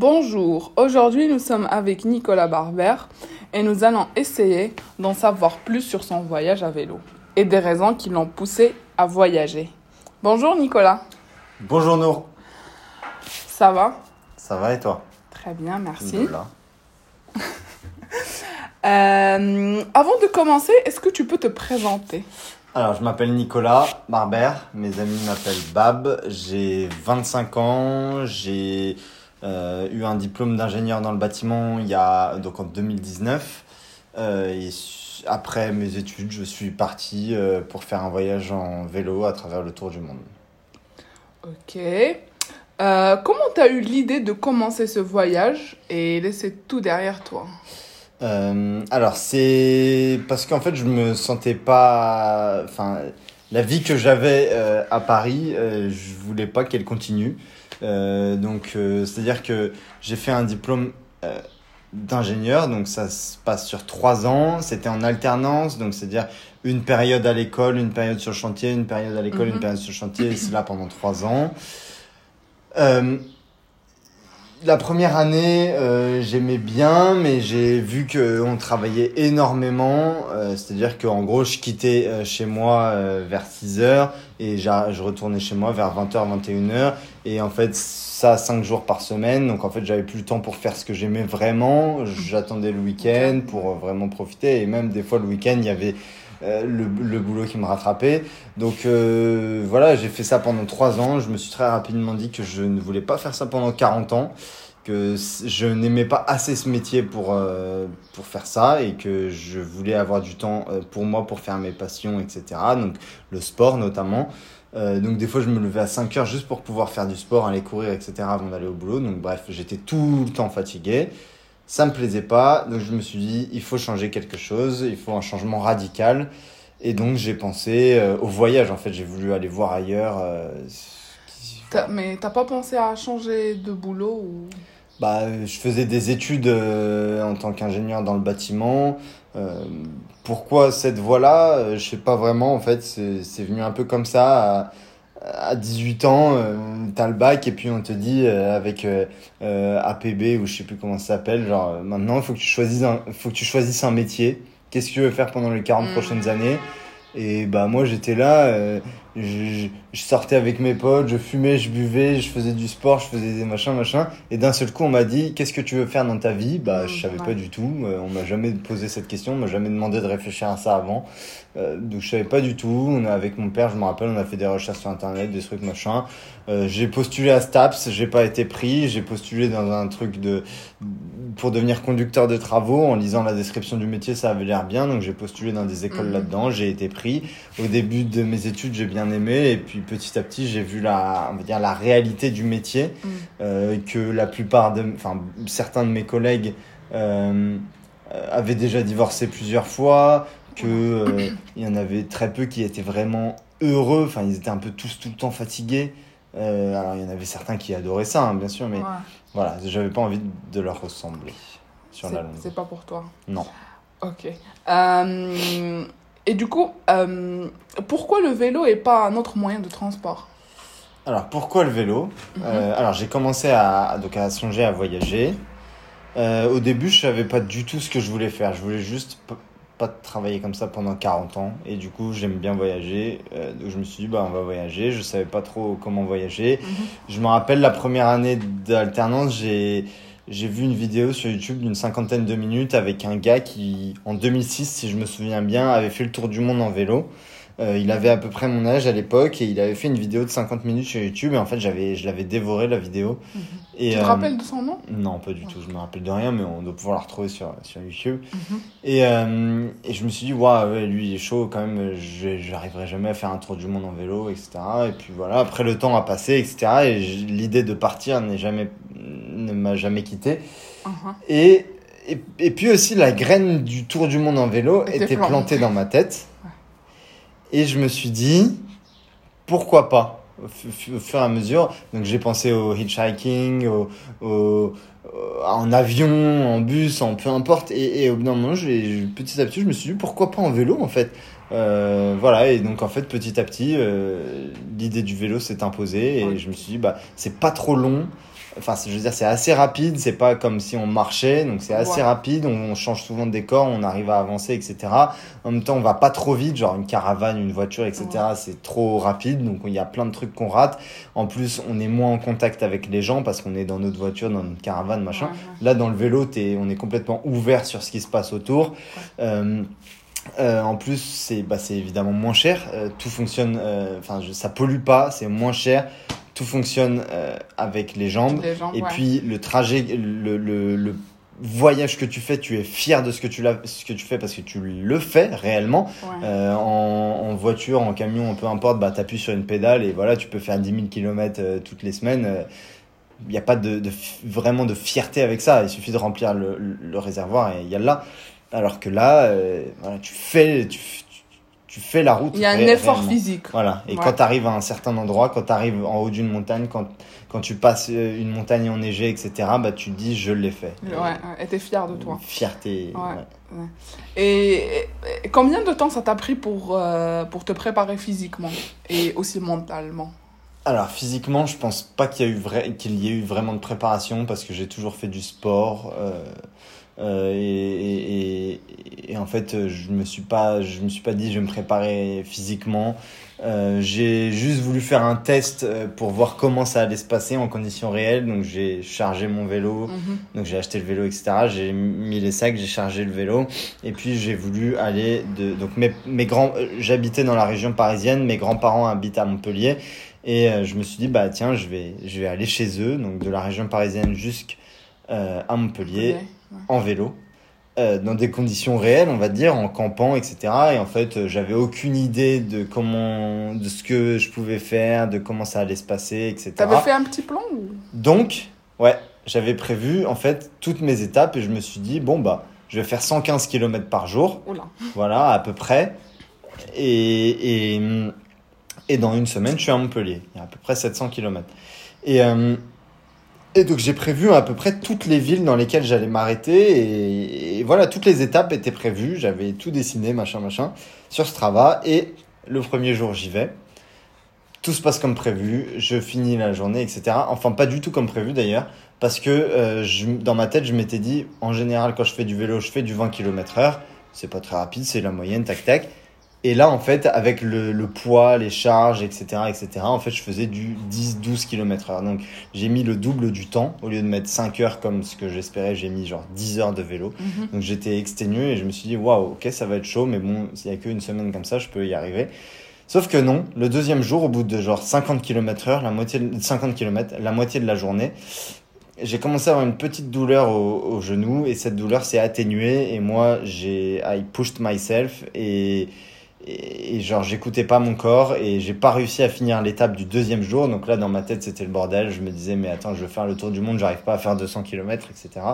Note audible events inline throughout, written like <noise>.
Bonjour, aujourd'hui nous sommes avec Nicolas Barber et nous allons essayer d'en savoir plus sur son voyage à vélo et des raisons qui l'ont poussé à voyager. Bonjour Nicolas, Bonjour Nour, ça va? Ça va et toi? Très bien, merci. <laughs> Euh, avant de commencer, est-ce que tu peux te présenter? Alors, je m'appelle Nicolas Barber, mes amis m'appellent Bab, j'ai 25 ans, j'ai eu un diplôme d'ingénieur dans le bâtiment il y a, donc en 2019. Euh, et après mes études, je suis parti euh, pour faire un voyage en vélo à travers le tour du monde. Ok. Euh, comment tu as eu l'idée de commencer ce voyage et laisser tout derrière toi? Euh, alors c'est parce qu'en fait je me sentais pas, enfin la vie que j'avais euh, à Paris, euh, je voulais pas qu'elle continue. Euh, donc euh, c'est à dire que j'ai fait un diplôme euh, d'ingénieur, donc ça se passe sur trois ans. C'était en alternance, donc c'est à dire une période à l'école, une période sur le chantier, une période à l'école, Mhm. une période sur le chantier, et c'est là pendant trois ans. Euh, la première année, euh, j'aimais bien, mais j'ai vu qu'on travaillait énormément. euh, C'est-à-dire qu'en gros, je quittais euh, chez moi euh, vers 6 heures et je retournais chez moi vers 20h, 21h. Et en fait, ça 5 jours par semaine. Donc en fait, j'avais plus le temps pour faire ce que j'aimais vraiment. J'attendais le week-end pour euh, vraiment profiter. Et même des fois, le week-end, il y avait euh, le, le boulot qui me rattrapait. Donc euh, voilà, j'ai fait ça pendant 3 ans. Je me suis très rapidement dit que je ne voulais pas faire ça pendant 40 ans que je n'aimais pas assez ce métier pour, euh, pour faire ça et que je voulais avoir du temps euh, pour moi pour faire mes passions, etc. Donc le sport notamment. Euh, donc des fois je me levais à 5 heures juste pour pouvoir faire du sport, aller courir, etc. avant d'aller au boulot. Donc bref, j'étais tout le temps fatigué. Ça me plaisait pas, donc je me suis dit il faut changer quelque chose, il faut un changement radical. Et donc j'ai pensé euh, au voyage en fait, j'ai voulu aller voir ailleurs. euh, Mais t'as pas pensé à changer de boulot ou... Bah, je faisais des études euh, en tant qu'ingénieur dans le bâtiment. Pourquoi cette voie-là? Je sais pas vraiment. En fait, c'est c'est venu un peu comme ça. À, à 18 ans, euh, t'as le bac et puis on te dit euh, avec euh, euh, APB ou je sais plus comment ça s'appelle. Genre, euh, maintenant, il faut que tu choisisses un, faut que tu choisisses un métier. Qu'est-ce que tu veux faire pendant les 40 Mhm. prochaines années? Et bah moi, j'étais là. euh, je, je- je sortais avec mes potes, je fumais, je buvais, je faisais du sport, je faisais des machins, machins. Et d'un seul coup, on m'a dit, qu'est-ce que tu veux faire dans ta vie? Bah, Mm, je savais ouais. pas du tout. Euh, on m'a jamais posé cette question, on m'a jamais demandé de réfléchir à ça avant. Euh, donc, je savais pas du tout. On a, avec mon père, je me rappelle, on a fait des recherches sur Internet, des trucs, machin. Euh, j'ai postulé à Staps, j'ai pas été pris. J'ai postulé dans un truc de pour devenir conducteur de travaux. En lisant la description du métier, ça avait l'air bien. Donc, j'ai postulé dans des écoles Mhm. là-dedans. J'ai été pris. Au début de mes études, j'ai bien aimé. Et puis, petit à petit, j'ai vu la, on va dire, la réalité du métier. Mm. Euh, que la plupart de, enfin, certains de mes collègues euh, euh, avaient déjà divorcé plusieurs fois, que euh, il y en avait très peu qui étaient vraiment heureux. Enfin, ils étaient un peu tous tout le temps fatigués. Euh, alors, il y en avait certains qui adoraient ça, hein, bien sûr, mais Ouais, voilà, j'avais pas envie de leur ressembler sur la longue. c'est pas pour toi. Non. Ok. Euh, et du coup, euh, pourquoi le vélo et pas un autre moyen de transport? Alors, pourquoi le vélo? Mhm. Alors, j'ai commencé à, donc, à songer à voyager. Au début, je savais pas du tout ce que je voulais faire. Je voulais juste pas travailler comme ça pendant 40 ans. Et du coup, j'aime bien voyager. Euh, donc, je me suis dit, bah, on va voyager. Je savais pas trop comment voyager. Mhm. Je me rappelle la première année d'alternance, j'ai j'ai vu une vidéo sur YouTube d'une cinquantaine de minutes avec un gars qui, en 2006, si je me souviens bien, avait fait le tour du monde en vélo. Euh, il avait à peu près mon âge à l'époque et il avait fait une vidéo de 50 minutes sur YouTube et en fait j'avais je l'avais dévoré la vidéo. Mhm. Et, Tu te euh, rappelles de son nom? Non, pas du tout. Je me rappelle de rien, mais on doit pouvoir la retrouver sur, sur YouTube. Mhm. Et, euh, et je me suis dit, waouh, ouais, lui il est chaud quand même, je j'arriverai jamais à faire un tour du monde en vélo, etc. Et puis voilà, après le temps a passé, etc. Et l'idée de partir n'est jamais, ne m'a jamais quitté. Mhm. Et, et, et puis aussi, la graine du tour du monde en vélo Était plantée dans ma tête. Et je me suis dit, pourquoi pas au fu- au fur et à mesure. Donc j'ai pensé au hitchhiking, au, au- au- en avion, en bus, en peu importe. Et, et au bout d'un moment, petit à petit, je me suis dit, pourquoi pas en vélo en fait Euh, voilà, et donc en fait, petit à petit, euh, l'idée du vélo s'est imposée et je me suis dit, bah, c'est pas trop long. Enfin, je veux dire, c'est assez rapide, c'est pas comme si on marchait, donc c'est assez Ouais. rapide, on, on change souvent de décor, on arrive à avancer, etc. En même temps, on va pas trop vite, genre une caravane, une voiture, etc. Ouais. C'est trop rapide, donc il y a plein de trucs qu'on rate. En plus, on est moins en contact avec les gens parce qu'on est dans notre voiture, dans notre caravane, machin. Ouais. Là, dans le vélo, t'es- on est complètement ouvert sur ce qui se passe autour. Euh, euh, en plus, c'est bah, c'est évidemment moins cher. Euh, tout fonctionne, euh, enfin, je- ça pollue pas, c'est moins cher. Tout fonctionne euh, avec les jambes. Les Et ouais. puis, le trajet, le, le, le voyage que tu fais, tu es fier de ce que tu, ce que tu fais parce que tu le fais réellement. Ouais. Euh, en, en voiture, en camion, peu importe, bah, tu appuies sur une pédale et voilà, tu peux faire 10 000 km toutes les semaines. Il n'y a pas de, vraiment de fierté avec ça. Il suffit de remplir le, réservoir et il y a là. Alors que là, euh, voilà, tu, fais, tu, tu, fais la route. Il y a un effort réellement. physique. Voilà. Et Ouais. quand tu arrives à un certain endroit, quand tu arrives en haut d'une montagne, quand, quand tu passes euh, une montagne enneigée, etc., bah, tu dis je l'ai fait. Ouais, ouais. Et t'es fier de toi. Fierté. Ouais. Et, et- et combien de temps ça t'a pris pour, euh, pour te préparer physiquement et aussi mentalement? Alors physiquement, je pense pas qu'il y a eu vrai, qu'il y ait eu vraiment de préparation parce que j'ai toujours fait du sport euh, euh, et, et, et, en fait je me suis pas je me suis pas dit je vais me préparer physiquement. Euh, j'ai juste voulu faire un test euh, pour voir comment ça allait se passer en conditions réelles. Donc j'ai chargé mon vélo, Mhm. donc j'ai acheté le vélo, etc. J'ai mis les sacs, j'ai chargé le vélo. Et puis j'ai voulu aller de... Donc mes, mes grands... euh, J'habitais dans la région parisienne, mes grands-parents habitent à Montpellier. Et euh, je me suis dit, bah tiens, je vais, je vais aller chez eux, donc de la région parisienne jusqu'à Montpellier, Ouais. en vélo. euh, dans des conditions réelles, on va dire, en campant, etc. Et en fait, euh, j'avais aucune idée de comment, de ce que je pouvais faire, de comment ça allait se passer, etc. T'avais fait un petit plan ou... Donc, ouais, j'avais prévu en fait toutes mes étapes et je me suis dit, bon, bah, je vais faire 115 km par jour, Oula. voilà, à peu près. Et, et, et dans une semaine, je suis à Montpellier. Il y a à peu près 700 km. Et, euh, donc, j'ai prévu à peu près toutes les villes dans lesquelles j'allais m'arrêter. Et, voilà, toutes les étapes étaient prévues. J'avais tout dessiné, machin, machin, sur Strava. Et le premier jour, j'y vais. Tout se passe comme prévu. Je finis la journée, etc. Enfin, pas du tout comme prévu d'ailleurs. Parce que euh, dans ma tête, je m'étais dit, en général, quand je fais du vélo, je fais du 20 km heure. C'est pas très rapide, c'est la moyenne, tac, tac. Et là, en fait, avec le, le poids, les charges, etc., etc., en fait, je faisais du 10-12 km heure. Donc, j'ai mis le double du temps. Au lieu de mettre 5 heures comme ce que j'espérais, j'ai mis genre 10 heures de vélo. Mhm. Donc, j'étais exténué et je me suis dit, waouh, ok, ça va être chaud, mais bon, s'il y a qu'une semaine comme ça, je peux y arriver. Sauf que non, le deuxième jour, au bout de genre 50 km heure, la moitié, de- 50 km, la moitié de la journée, j'ai commencé à avoir une petite douleur au, au genou et cette douleur s'est atténuée et moi, j'ai, I pushed myself et, et, genre, j'écoutais pas mon corps et j'ai pas réussi à finir l'étape du deuxième jour. Donc là, dans ma tête, c'était le bordel. Je me disais, mais attends, je veux faire le tour du monde, j'arrive pas à faire 200 km, etc.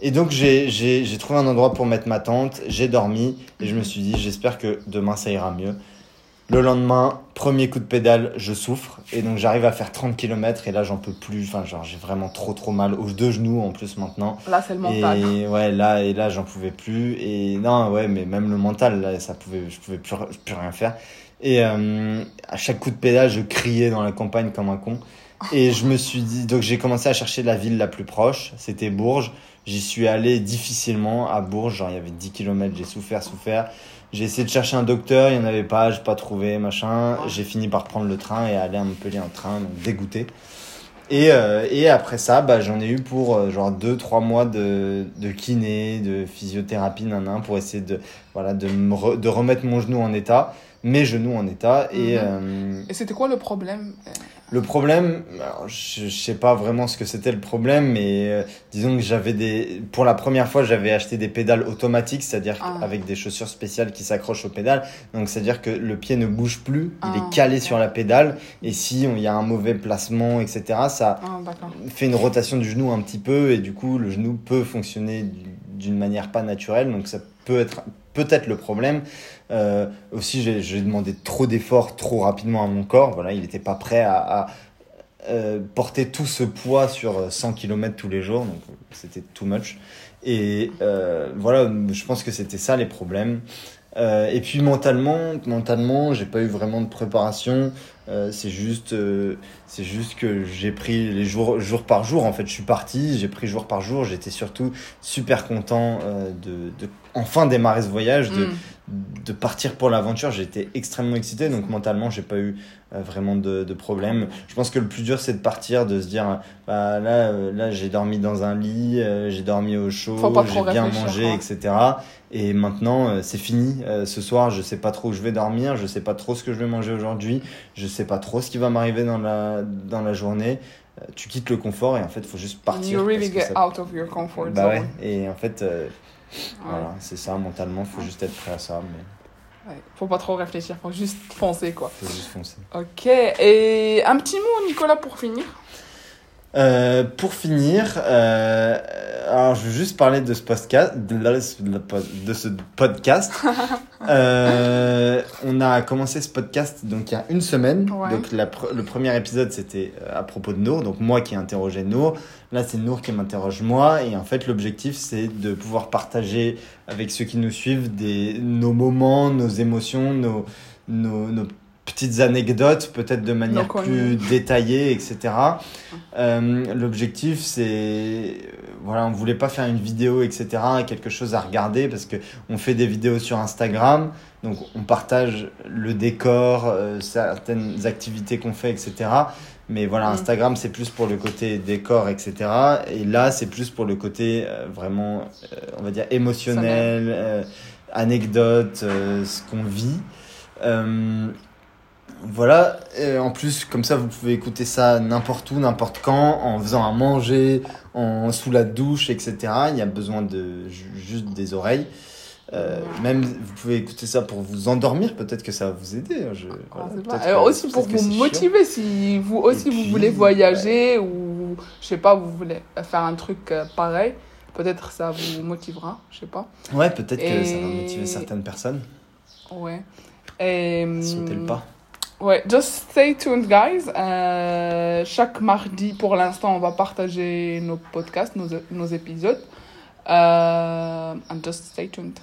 Et donc, j'ai trouvé un endroit pour mettre ma tente, j'ai dormi et je me suis dit, j'espère que demain ça ira mieux. Le lendemain, premier coup de pédale, je souffre et donc j'arrive à faire 30 km et là j'en peux plus. Enfin, genre j'ai vraiment trop trop mal aux deux genoux en plus maintenant. Là, c'est le mental. Et ouais, là et là j'en pouvais plus et non ouais, mais même le mental là, ça pouvait, je pouvais plus, plus rien faire. Et euh, à chaque coup de pédale, je criais dans la campagne comme un con. Et je me suis dit, donc j'ai commencé à chercher la ville la plus proche, c'était Bourges. J'y suis allé difficilement à Bourges, genre il y avait 10 km, j'ai souffert, souffert. J'ai essayé de chercher un docteur, il n'y en avait pas, j'ai pas trouvé, machin. J'ai fini par prendre le train et aller à Montpellier en train, donc dégoûté. Et, euh, et après ça, bah, j'en ai eu pour euh, genre 2-3 mois de, de kiné, de physiothérapie, nanan, pour essayer de, voilà, de, me re- de remettre mon genou en état, mes genoux en état. Et, Mhm. euh, Et c'était quoi le problème Euh, le problème, alors, je, je sais pas vraiment ce que c'était le problème, mais euh, disons que j'avais des, pour la première fois, j'avais acheté des pédales automatiques, c'est-à-dire Ah. avec des chaussures spéciales qui s'accrochent aux pédales. Donc c'est-à-dire que le pied ne bouge plus, il Ah, est calé ok. sur la pédale, et si on- il y a un mauvais placement, etc., ça Ah, fait une rotation du genou un petit peu, et du coup le genou peut fonctionner d'une manière pas naturelle, donc ça peut être peut-être le problème. Euh, aussi, j'ai demandé trop d'efforts trop rapidement à mon corps. Voilà, il n'était pas prêt à, euh, porter tout ce poids sur 100 km tous les jours, donc c'était too much. Et euh, voilà, je pense que c'était ça les problèmes. Euh, et puis mentalement, mentalement, j'ai pas eu vraiment de préparation. Euh, c'est juste, euh, c'est juste que j'ai pris les jours, jour par jour. En fait, je suis parti, j'ai pris jour par jour. J'étais surtout super content euh, de, de enfin démarrer ce voyage, de, Mm. de partir pour l'aventure. J'étais extrêmement excité, donc mentalement, j'ai pas eu euh, vraiment de, de problème. Je pense que le plus dur, c'est de partir, de se dire, bah, là, euh, là, j'ai dormi dans un lit, j'ai dormi au chaud, j'ai bien mangé, etc. Et maintenant, c'est fini. Ce soir, je sais pas trop où je vais dormir, je sais pas trop ce que je vais manger aujourd'hui, je sais pas trop ce qui va m'arriver dans la, dans la journée. Euh, tu quittes le confort et en fait, il faut juste partir. You really get ça- out of your comfort Bah ouais, et en fait, euh, Ouais. voilà, c'est ça, mentalement, faut Ouais. juste être prêt à ça, mais Ouais. Faut pas trop réfléchir, faut juste foncer quoi. faut juste foncer. Ok, et un petit mot Nicolas pour finir. Euh, pour finir, euh, alors je veux juste parler de ce podcast, de, ce podcast. <laughs> Euh, on a commencé ce podcast donc il y a une semaine. Ouais. Donc la le premier épisode c'était euh, à propos de Nour, donc moi qui interrogeais Nour. Là c'est Nour qui m'interroge moi et en fait l'objectif c'est de pouvoir partager avec ceux qui nous suivent des nos moments, nos émotions, nos nos, nos petites anecdotes peut-être de manière plus détaillée, etc. Euh, L'objectif, c'est euh, voilà, on voulait pas faire une vidéo, etc. Quelque chose à regarder parce que on fait des vidéos sur Instagram, donc on partage le décor, euh, certaines activités qu'on fait, etc. Mais voilà, Mm. Instagram, c'est plus pour le côté décor, etc. Et là, c'est plus pour le côté euh, vraiment, euh, on va dire, émotionnel, anecdote, ce qu'on vit. Euh, voilà, et en plus, comme ça, vous pouvez écouter ça n'importe où, n'importe quand, en faisant à manger, en sous la douche, etc. Il y a besoin de ju- juste des oreilles. Euh, même, vous pouvez écouter ça pour vous endormir, peut-être que ça va vous aider. hein, Je, voilà, que- Euh, aussi pour vous chiant. motiver, si vous aussi Et vous puis, voulez voyager ou je sais pas, vous voulez faire un truc euh, pareil, peut-être ça vous motivera, je sais pas. Ouais, peut-être que ça va motiver certaines personnes. Ouais. Et, Sauter le pas. Ouais, just stay tuned, guys. Euh, chaque mardi, pour l'instant, on va partager nos podcasts, nos, nos épisodes. Euh, and just stay tuned.